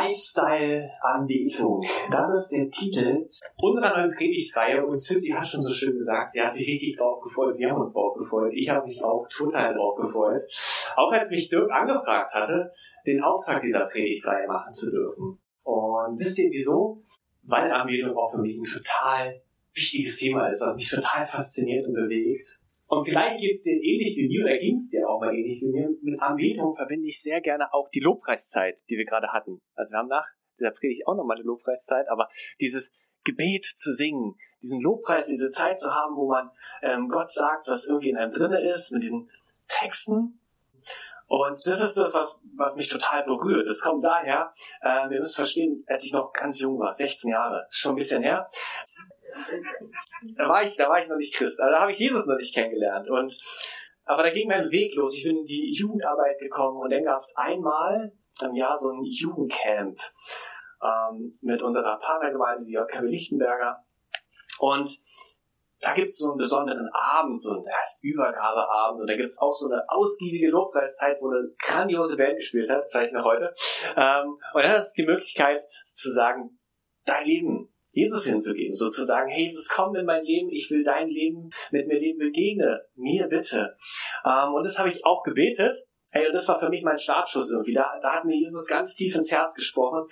Lifestyle-Anbetung. Das ist der Titel unserer neuen Predigtreihe und Cynthia hat schon so schön gesagt, sie hat sich richtig drauf gefreut, wir haben uns drauf gefreut. Ich habe mich auch total drauf gefreut. Auch als mich Dirk angefragt hatte, den Auftrag dieser Predigtreihe machen zu dürfen. Und wisst ihr wieso? Weil Anbetung auch für mich ein total wichtiges Thema ist, was mich total fasziniert und bewegt. Und vielleicht geht es dir ähnlich wie mir, oder ging es dir auch mal ähnlich wie mir. Mit Anbetung verbinde ich sehr gerne auch die Lobpreiszeit, die wir gerade hatten. Also wir haben nach dieser Predigt auch nochmal eine Lobpreiszeit, aber dieses Gebet zu singen, diesen Lobpreis, diese Zeit zu haben, wo man ähm, Gott sagt, was irgendwie in einem drinne ist, mit diesen Texten. Und das ist das, was, was mich total berührt. Das kommt daher, äh, wir müssen verstehen, als ich noch ganz jung war, 16 Jahre, ist schon ein bisschen her, da war ich, da war ich noch nicht Christ. Also da habe ich Jesus noch nicht kennengelernt. Und aber da ging mein Weg los. Ich bin in die Jugendarbeit gekommen und dann gab es einmal im Jahr so ein Jugendcamp ähm, mit unserer Partnergemeinde, die JKW Lichtenberger. Und da gibt es so einen besonderen Abend, so einen erst Übergabeabend und da gibt es auch so eine ausgiebige Lobpreiszeit, wo eine grandiose Band gespielt hat, das zeige ich noch heute. Ähm, und dann ist die Möglichkeit zu sagen, dein Leben Jesus hinzugeben, sozusagen, hey Jesus, komm in mein Leben, ich will dein Leben mit mir leben, begegne mir bitte. Ähm, und das habe ich auch gebetet. Hey, und das war für mich mein Startschuss irgendwie. Da, da hat mir Jesus ganz tief ins Herz gesprochen.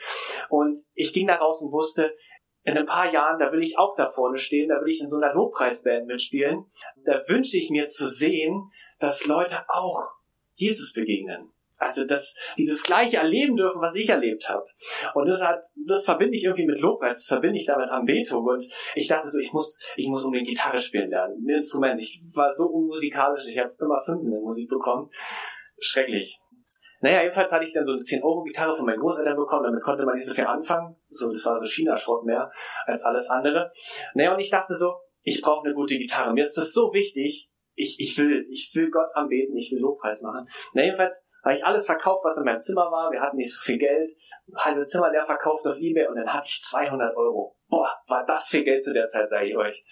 Und ich ging da raus und wusste, in ein paar Jahren, da will ich auch da vorne stehen, da will ich in so einer Lobpreisband mitspielen. Da wünsche ich mir zu sehen, dass Leute auch Jesus begegnen. Also, das Gleiche erleben dürfen, was ich erlebt habe. Und das hat, das verbinde ich irgendwie mit Lobpreis, das verbinde ich damit Anbetung. Und ich dachte so, ich muss, ich muss unbedingt Gitarre spielen lernen, ein Instrument. Ich war so unmusikalisch, ich habe immer fünf in der Musik bekommen. Schrecklich. Naja, jedenfalls hatte ich dann so eine 10-Euro-Gitarre von meinen Großeltern bekommen, damit konnte man nicht so viel anfangen. So, das war so China-Schrott mehr als alles andere. Naja, und ich dachte so, ich brauche eine gute Gitarre. Mir ist das so wichtig. Ich, ich will, ich will Gott anbeten, ich will Lobpreis machen. Na, jedenfalls habe ich alles verkauft, was in meinem Zimmer war. Wir hatten nicht so viel Geld. Halbe Zimmer leer verkauft auf Ebay und dann hatte ich 200 Euro. Boah, war das viel Geld zu der Zeit, sage ich euch.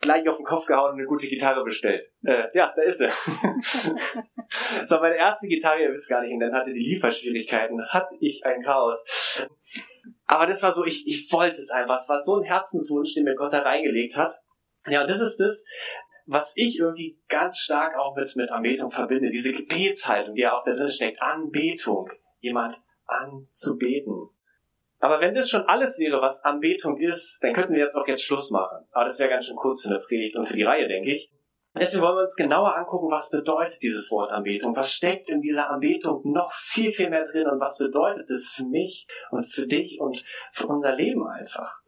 Gleich auf den Kopf gehauen und eine gute Gitarre bestellt. Äh, ja, da ist sie. war meine erste Gitarre, ihr wisst gar nicht, und dann hatte die Lieferschwierigkeiten. Hatte ich ein Chaos. Aber das war so, ich, ich wollte es einfach. Es war so ein Herzenswunsch, den mir Gott da reingelegt hat. Ja, und das ist das, was ich irgendwie ganz stark auch mit, mit Anbetung verbinde, diese Gebetshaltung, die ja auch da drin steckt, Anbetung, jemand anzubeten. Aber wenn das schon alles wäre, was Anbetung ist, dann könnten wir jetzt auch jetzt Schluss machen. Aber das wäre ganz schön kurz für eine Predigt und für die Reihe, denke ich. Deswegen wollen wir uns genauer angucken, was bedeutet dieses Wort Anbetung? Was steckt in dieser Anbetung noch viel, viel mehr drin und was bedeutet es für mich und für dich und für unser Leben einfach?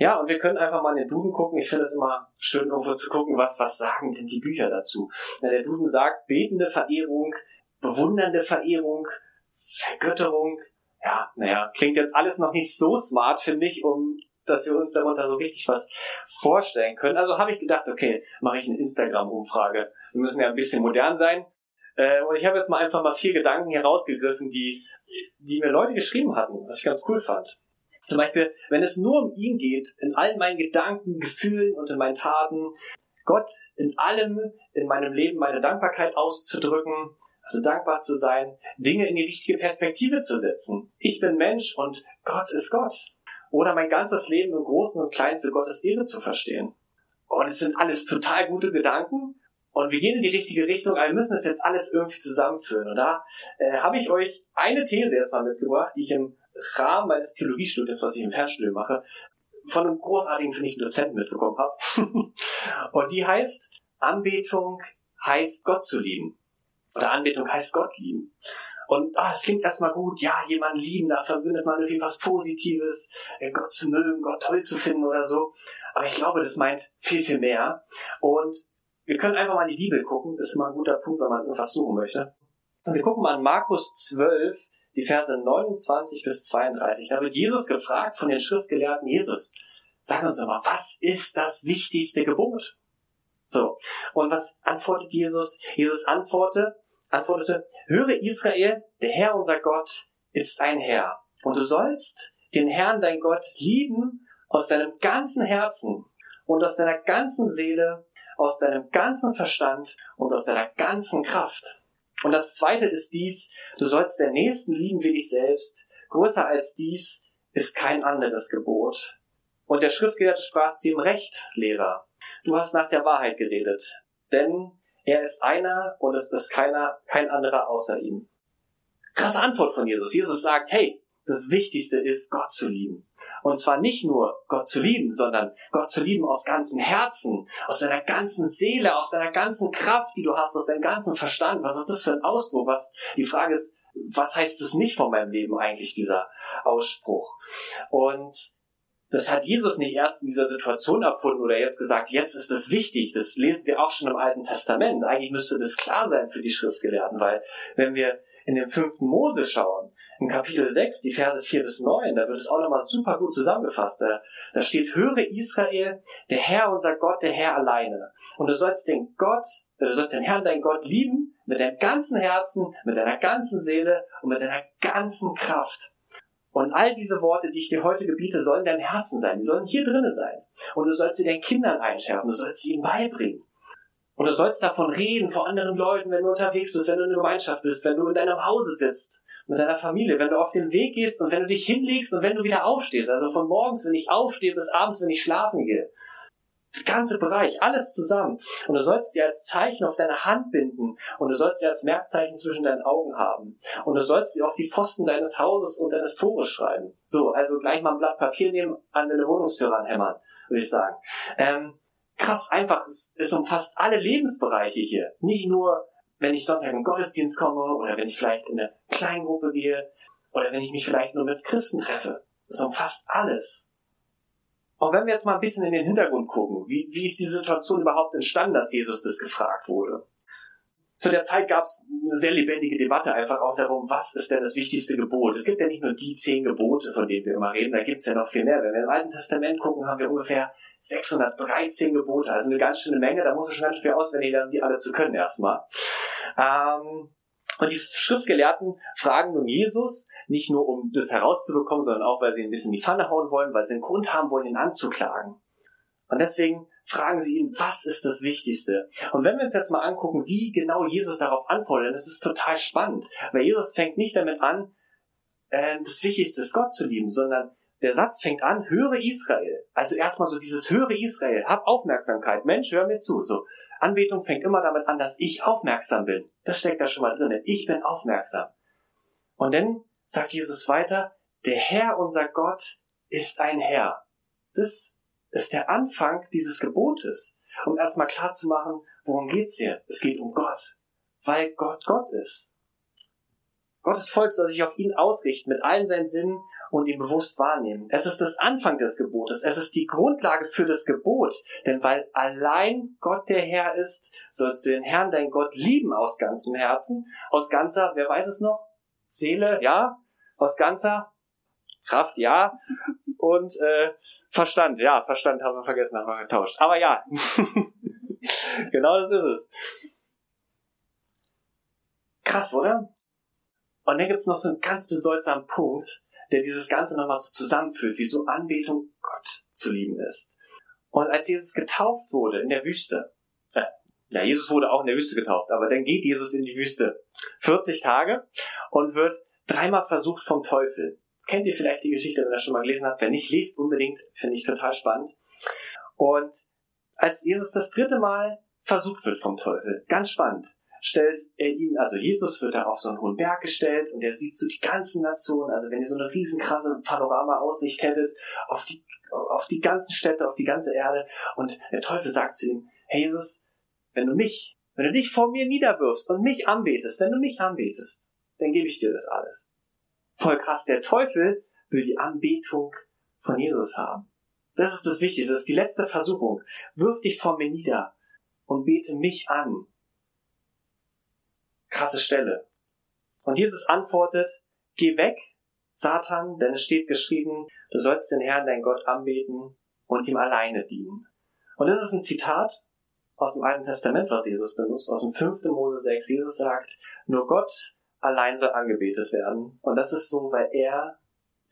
Ja, und wir können einfach mal in den Duden gucken. Ich finde es immer schön, irgendwo zu gucken, was, was sagen denn die Bücher dazu. Ja, der Duden sagt, betende Verehrung, bewundernde Verehrung, Vergötterung. Ja, naja, klingt jetzt alles noch nicht so smart, finde ich, um dass wir uns darunter so richtig was vorstellen können. Also habe ich gedacht, okay, mache ich eine Instagram-Umfrage. Wir müssen ja ein bisschen modern sein. Äh, und ich habe jetzt mal einfach mal vier Gedanken hier rausgegriffen, die, die mir Leute geschrieben hatten, was ich ganz cool fand. Zum Beispiel, wenn es nur um ihn geht, in allen meinen Gedanken, Gefühlen und in meinen Taten, Gott in allem in meinem Leben meine Dankbarkeit auszudrücken, also dankbar zu sein, Dinge in die richtige Perspektive zu setzen. Ich bin Mensch und Gott ist Gott. Oder mein ganzes Leben im Großen und Kleinen zu Gottes Ehre zu verstehen. Und es sind alles total gute Gedanken und wir gehen in die richtige Richtung, aber wir müssen das jetzt alles irgendwie zusammenführen. Und da äh, habe ich euch eine These erstmal mitgebracht, die ich im Rahmen meines Theologiestudiums, was ich im Fernstudium mache, von einem großartigen, finde ich, Dozenten mitbekommen habe. und die heißt, Anbetung heißt Gott zu lieben. Oder Anbetung heißt Gott lieben. Und ah, es klingt erstmal gut, ja, jemanden lieben, da verbindet man irgendwie was Positives, äh, Gott zu mögen, Gott toll zu finden oder so. Aber ich glaube, das meint viel, viel mehr. Und wir können einfach mal in die Bibel gucken. Das ist immer ein guter Punkt, wenn man irgendwas suchen möchte. Und wir gucken mal an Markus 12, die Verse 29 bis 32. Da wird Jesus gefragt von den Schriftgelehrten, Jesus, sag uns doch mal, was ist das wichtigste Gebot? So. Und was antwortet Jesus? Jesus antwortete, antwortete, höre Israel, der Herr unser Gott ist ein Herr. Und du sollst den Herrn dein Gott lieben aus deinem ganzen Herzen und aus deiner ganzen Seele, aus deinem ganzen Verstand und aus deiner ganzen Kraft. Und das zweite ist dies, du sollst den Nächsten lieben wie dich selbst. Größer als dies ist kein anderes Gebot. Und der Schriftgelehrte sprach zu ihm Recht, Lehrer. Du hast nach der Wahrheit geredet. Denn er ist einer und es ist keiner, kein anderer außer ihm. Krasse Antwort von Jesus. Jesus sagt, hey, das Wichtigste ist, Gott zu lieben. Und zwar nicht nur Gott zu lieben, sondern Gott zu lieben aus ganzem Herzen, aus deiner ganzen Seele, aus deiner ganzen Kraft, die du hast, aus deinem ganzen Verstand. Was ist das für ein Ausdruck? Was, die Frage ist, was heißt das nicht von meinem Leben eigentlich, dieser Ausspruch? Und das hat Jesus nicht erst in dieser Situation erfunden oder jetzt gesagt, jetzt ist das wichtig. Das lesen wir auch schon im Alten Testament. Eigentlich müsste das klar sein für die Schriftgelehrten, weil wenn wir in den fünften Mose schauen, in Kapitel 6, die Verse 4 bis 9, da wird es auch nochmal super gut zusammengefasst. Da, da steht, höre Israel, der Herr unser Gott, der Herr alleine. Und du sollst den Gott, äh, du sollst den Herrn, dein Gott lieben, mit deinem ganzen Herzen, mit deiner ganzen Seele und mit deiner ganzen Kraft. Und all diese Worte, die ich dir heute gebiete, sollen dein Herzen sein. Die sollen hier drinnen sein. Und du sollst sie deinen Kindern einschärfen. Du sollst sie ihnen beibringen. Und du sollst davon reden vor anderen Leuten, wenn du unterwegs bist, wenn du in der Gemeinschaft bist, wenn du in deinem Hause sitzt, mit deiner Familie, wenn du auf den Weg gehst und wenn du dich hinlegst und wenn du wieder aufstehst. Also von morgens, wenn ich aufstehe, bis abends, wenn ich schlafen gehe. Das ganze Bereich, alles zusammen. Und du sollst sie als Zeichen auf deine Hand binden und du sollst sie als Merkzeichen zwischen deinen Augen haben. Und du sollst sie auf die Pfosten deines Hauses und deines Tores schreiben. So, also gleich mal ein Blatt Papier nehmen, an deine Wohnungstür ranhämmern, würde ich sagen. Ähm, krass einfach, es, es umfasst alle Lebensbereiche hier. Nicht nur wenn ich Sonntag in den Gottesdienst komme oder wenn ich vielleicht in eine Kleingruppe gehe oder wenn ich mich vielleicht nur mit Christen treffe. Das umfasst alles. Und wenn wir jetzt mal ein bisschen in den Hintergrund gucken, wie, wie ist die Situation überhaupt entstanden, dass Jesus das gefragt wurde? Zu der Zeit gab es eine sehr lebendige Debatte einfach auch darum, was ist denn das wichtigste Gebot? Es gibt ja nicht nur die zehn Gebote, von denen wir immer reden, da gibt es ja noch viel mehr. Wenn wir im Alten Testament gucken, haben wir ungefähr 613 Gebote, also eine ganz schöne Menge, da muss man schon ganz viel auswendig lernen, die alle zu können erstmal. Ähm, und die Schriftgelehrten fragen nun Jesus, nicht nur um das herauszubekommen, sondern auch, weil sie ihn ein bisschen in die Pfanne hauen wollen, weil sie einen Grund haben wollen, ihn anzuklagen. Und deswegen fragen sie ihn, was ist das Wichtigste? Und wenn wir uns jetzt mal angucken, wie genau Jesus darauf antwortet, das ist total spannend, weil Jesus fängt nicht damit an, äh, das Wichtigste ist Gott zu lieben, sondern der Satz fängt an, höre Israel. Also erstmal so dieses höre Israel, hab Aufmerksamkeit. Mensch, hör mir zu. So, Anbetung fängt immer damit an, dass ich aufmerksam bin. Das steckt da schon mal drin. Ich bin aufmerksam. Und dann sagt Jesus weiter, der Herr, unser Gott, ist ein Herr. Das ist der Anfang dieses Gebotes, um erstmal klar zu machen, worum geht's hier? Es geht um Gott, weil Gott Gott ist. Gottes Volk soll sich auf ihn ausrichten mit allen seinen Sinnen und ihn bewusst wahrnehmen. Es ist das Anfang des Gebotes. Es ist die Grundlage für das Gebot. Denn weil allein Gott der Herr ist, sollst du den Herrn, dein Gott, lieben aus ganzem Herzen, aus ganzer, wer weiß es noch? Seele, ja, aus ganzer Kraft, ja, und äh, Verstand, ja, Verstand haben wir vergessen, haben wir getauscht. Aber ja, genau das ist es. Krass, oder? Und dann gibt's noch so einen ganz bedeutsamen Punkt, der dieses Ganze nochmal so zusammenführt, wieso Anbetung Gott zu lieben ist. Und als Jesus getauft wurde in der Wüste, äh, ja, Jesus wurde auch in der Wüste getauft, aber dann geht Jesus in die Wüste 40 Tage und wird dreimal versucht vom Teufel. Kennt ihr vielleicht die Geschichte, wenn ihr das schon mal gelesen habt? Wenn nicht, lest unbedingt, finde ich total spannend. Und als Jesus das dritte Mal versucht wird vom Teufel, ganz spannend, stellt er ihn, also Jesus wird da auf so einen hohen Berg gestellt und er sieht so die ganzen Nationen, also wenn ihr so eine riesenkrasse Panorama-Aussicht hättet, auf die, auf die ganzen Städte, auf die ganze Erde und der Teufel sagt zu ihm, hey Jesus, wenn du mich, wenn du dich vor mir niederwirfst und mich anbetest, wenn du mich anbetest, dann gebe ich dir das alles. Voll krass, der Teufel will die Anbetung von Jesus haben. Das ist das Wichtigste, das ist die letzte Versuchung. Wirf dich vor mir nieder und bete mich an. Krasse Stelle. Und Jesus antwortet, geh weg, Satan, denn es steht geschrieben, du sollst den Herrn, dein Gott, anbeten und ihm alleine dienen. Und das ist ein Zitat aus dem Alten Testament, was Jesus benutzt, aus dem 5. Mose 6. Jesus sagt, nur Gott allein soll angebetet werden. Und das ist so, weil er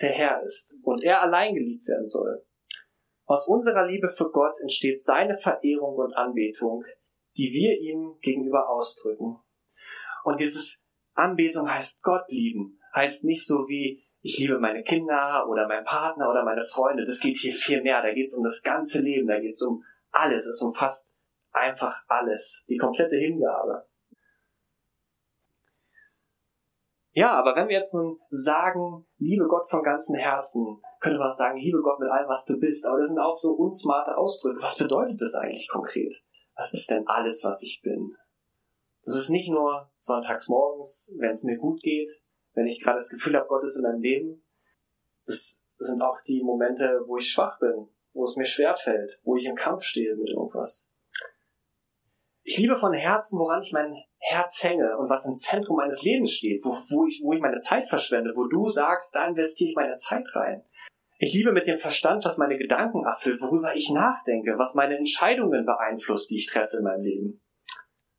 der Herr ist und er allein geliebt werden soll. Aus unserer Liebe für Gott entsteht seine Verehrung und Anbetung, die wir ihm gegenüber ausdrücken. Und dieses Anbetung heißt Gott lieben, heißt nicht so wie ich liebe meine Kinder oder meinen Partner oder meine Freunde. Das geht hier viel mehr. Da geht es um das ganze Leben, da geht es um alles. Es umfasst einfach alles, die komplette Hingabe. Ja, aber wenn wir jetzt nun sagen, liebe Gott von ganzem Herzen, könnte man auch sagen, liebe Gott mit allem, was du bist. Aber das sind auch so unsmarte Ausdrücke. Was bedeutet das eigentlich konkret? Was ist denn alles, was ich bin? Das ist nicht nur sonntags morgens, wenn es mir gut geht, wenn ich gerade das Gefühl habe, Gott ist in meinem Leben. Das sind auch die Momente, wo ich schwach bin, wo es mir schwer fällt, wo ich im Kampf stehe mit irgendwas. Ich liebe von Herzen, woran ich mein Herz hänge und was im Zentrum meines Lebens steht, wo, wo, ich, wo ich meine Zeit verschwende, wo du sagst, da investiere ich meine Zeit rein. Ich liebe mit dem Verstand, was meine Gedanken erfüllt, worüber ich nachdenke, was meine Entscheidungen beeinflusst, die ich treffe in meinem Leben.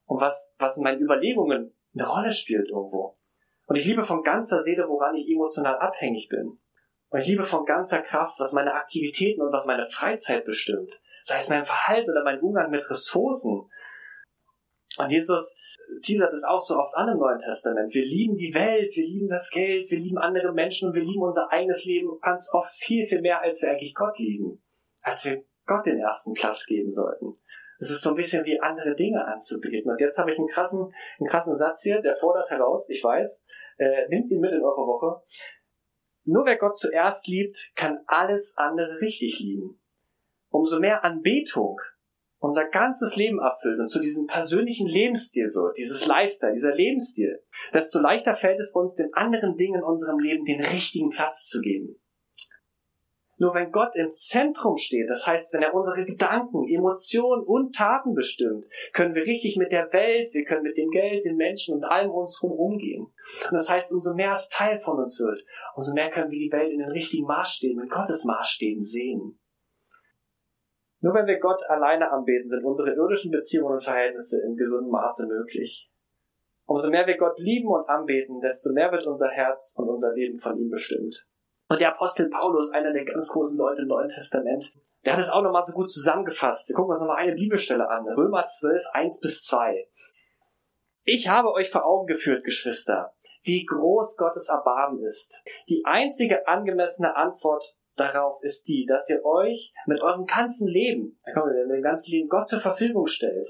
Und was, was in meinen Überlegungen eine Rolle spielt irgendwo. Und ich liebe von ganzer Seele, woran ich emotional abhängig bin. Und ich liebe von ganzer Kraft, was meine Aktivitäten und was meine Freizeit bestimmt. Sei es mein Verhalten oder mein Umgang mit Ressourcen. Und Jesus teasert es auch so oft an im Neuen Testament. Wir lieben die Welt, wir lieben das Geld, wir lieben andere Menschen und wir lieben unser eigenes Leben ganz oft viel, viel mehr, als wir eigentlich Gott lieben. Als wir Gott den ersten Platz geben sollten. Es ist so ein bisschen wie andere Dinge anzubeten. Und jetzt habe ich einen krassen, einen krassen Satz hier, der fordert heraus, ich weiß, äh, nimmt ihn mit in eure Woche. Nur wer Gott zuerst liebt, kann alles andere richtig lieben. Umso mehr Anbetung unser ganzes Leben erfüllt und zu diesem persönlichen Lebensstil wird, dieses Lifestyle, dieser Lebensstil, desto leichter fällt es uns, den anderen Dingen in unserem Leben den richtigen Platz zu geben. Nur wenn Gott im Zentrum steht, das heißt, wenn er unsere Gedanken, Emotionen und Taten bestimmt, können wir richtig mit der Welt, wir können mit dem Geld, den Menschen und allem uns herum umgehen. Und das heißt, umso mehr es Teil von uns wird, umso mehr können wir die Welt in den richtigen Maßstäben, in Gottes Maßstäben sehen. Nur wenn wir Gott alleine anbeten, sind unsere irdischen Beziehungen und Verhältnisse in gesundem Maße möglich. Umso mehr wir Gott lieben und anbeten, desto mehr wird unser Herz und unser Leben von ihm bestimmt. Und der Apostel Paulus, einer der ganz großen Leute im Neuen Testament, der hat es auch nochmal so gut zusammengefasst. Wir gucken uns nochmal eine Bibelstelle an. Römer 12, 1 bis 2. Ich habe euch vor Augen geführt, Geschwister, wie groß Gottes Erbarmen ist. Die einzige angemessene Antwort darauf ist die, dass ihr euch mit eurem ganzen Leben, mit dem ganzen Leben Gott zur Verfügung stellt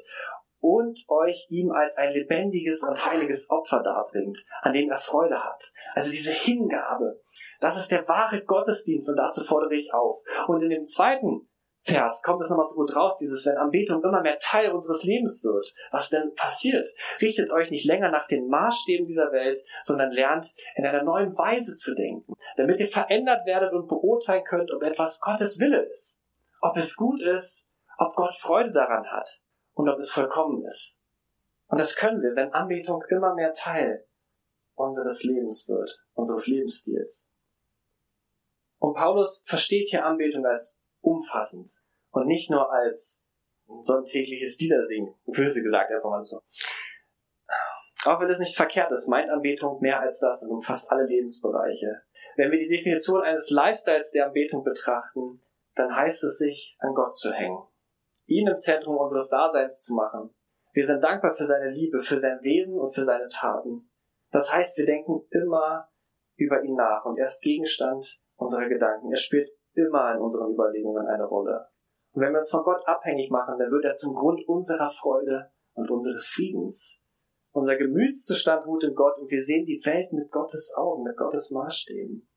und euch ihm als ein lebendiges und heiliges Opfer darbringt, an dem er Freude hat. Also diese Hingabe, das ist der wahre Gottesdienst und dazu fordere ich auf. Und in dem zweiten Vers kommt es nochmal so gut raus, dieses, wenn Anbetung immer mehr Teil unseres Lebens wird, was denn passiert? Richtet euch nicht länger nach den Maßstäben dieser Welt, sondern lernt in einer neuen Weise zu denken, damit ihr verändert werdet und beurteilen könnt, ob etwas Gottes Wille ist, ob es gut ist, ob Gott Freude daran hat und ob es vollkommen ist. Und das können wir, wenn Anbetung immer mehr Teil unseres Lebens wird, unseres Lebensstils. Und Paulus versteht hier Anbetung als umfassend und nicht nur als so ein tägliches Liedersingen, böse gesagt einfach mal so. Auch wenn es nicht verkehrt ist, meint Anbetung mehr als das und umfasst alle Lebensbereiche. Wenn wir die Definition eines Lifestyles der Anbetung betrachten, dann heißt es sich, an Gott zu hängen, ihn im Zentrum unseres Daseins zu machen. Wir sind dankbar für seine Liebe, für sein Wesen und für seine Taten. Das heißt, wir denken immer über ihn nach und er ist Gegenstand unserer Gedanken. Er spielt immer in unseren Überlegungen eine Rolle. Und wenn wir uns von Gott abhängig machen, dann wird er zum Grund unserer Freude und unseres Friedens. Unser Gemütszustand ruht in Gott und wir sehen die Welt mit Gottes Augen, mit Gottes Maßstäben.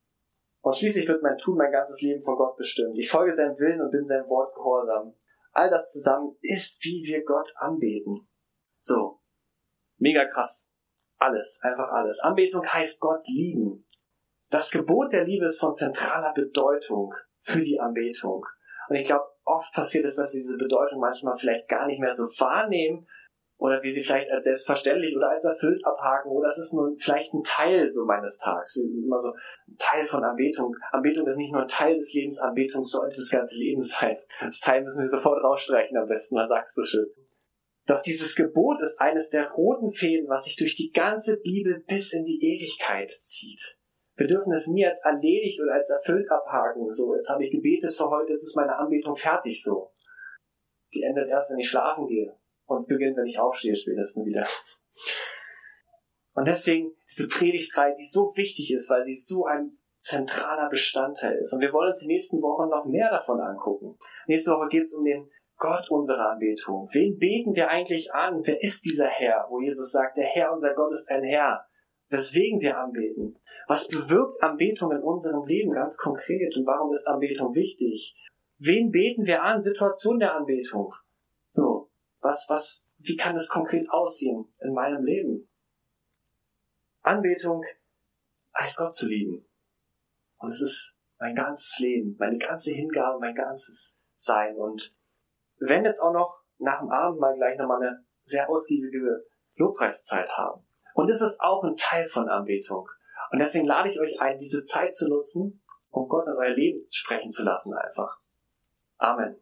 Und schließlich wird mein Tun mein ganzes Leben von Gott bestimmt. Ich folge seinem Willen und bin seinem Wort gehorsam. All das zusammen ist, wie wir Gott anbeten. So. Mega krass. Alles, einfach alles. Anbetung heißt Gott lieben. Das Gebot der Liebe ist von zentraler Bedeutung für die Anbetung. Und ich glaube, oft passiert ist, dass wir diese Bedeutung manchmal vielleicht gar nicht mehr so wahrnehmen oder wir sie vielleicht als selbstverständlich oder als erfüllt abhaken oder es ist nur vielleicht ein Teil so meines Tags. Immer so ein Teil von Anbetung. Anbetung ist nicht nur ein Teil des Lebens, Anbetung sollte das ganze Leben sein. Das Teil müssen wir sofort rausstreichen am besten, dann sagst du schön. Doch dieses Gebot ist eines der roten Fäden, was sich durch die ganze Bibel bis in die Ewigkeit zieht. Wir dürfen es nie als erledigt oder als erfüllt abhaken. So, jetzt habe ich gebetet für heute, jetzt ist meine Anbetung fertig so. Die endet erst, wenn ich schlafen gehe und beginnt, wenn ich aufstehe spätestens wieder. Und deswegen diese Predigtreihe, die so wichtig ist, weil sie so ein zentraler Bestandteil ist. Und wir wollen uns die nächsten Wochen noch mehr davon angucken. Nächste Woche geht es um den Gott unserer Anbetung. Wen beten wir eigentlich an? Wer ist dieser Herr? Wo Jesus sagt, der Herr, unser Gott ist ein Herr. Weswegen wir anbeten. Was bewirkt Anbetung in unserem Leben ganz konkret? Und warum ist Anbetung wichtig? Wen beten wir an? Situation der Anbetung. Was, was, wie kann es konkret aussehen in meinem Leben? Anbetung heißt Gott zu lieben. Und es ist mein ganzes Leben, meine ganze Hingabe, mein ganzes Sein. Und werden jetzt auch noch nach dem Abend mal gleich nochmal eine sehr ausgiebige Lobpreiszeit haben. Und es ist auch ein Teil von Anbetung. Und deswegen lade ich euch ein, diese Zeit zu nutzen, um Gott in euer Leben sprechen zu lassen einfach. Amen.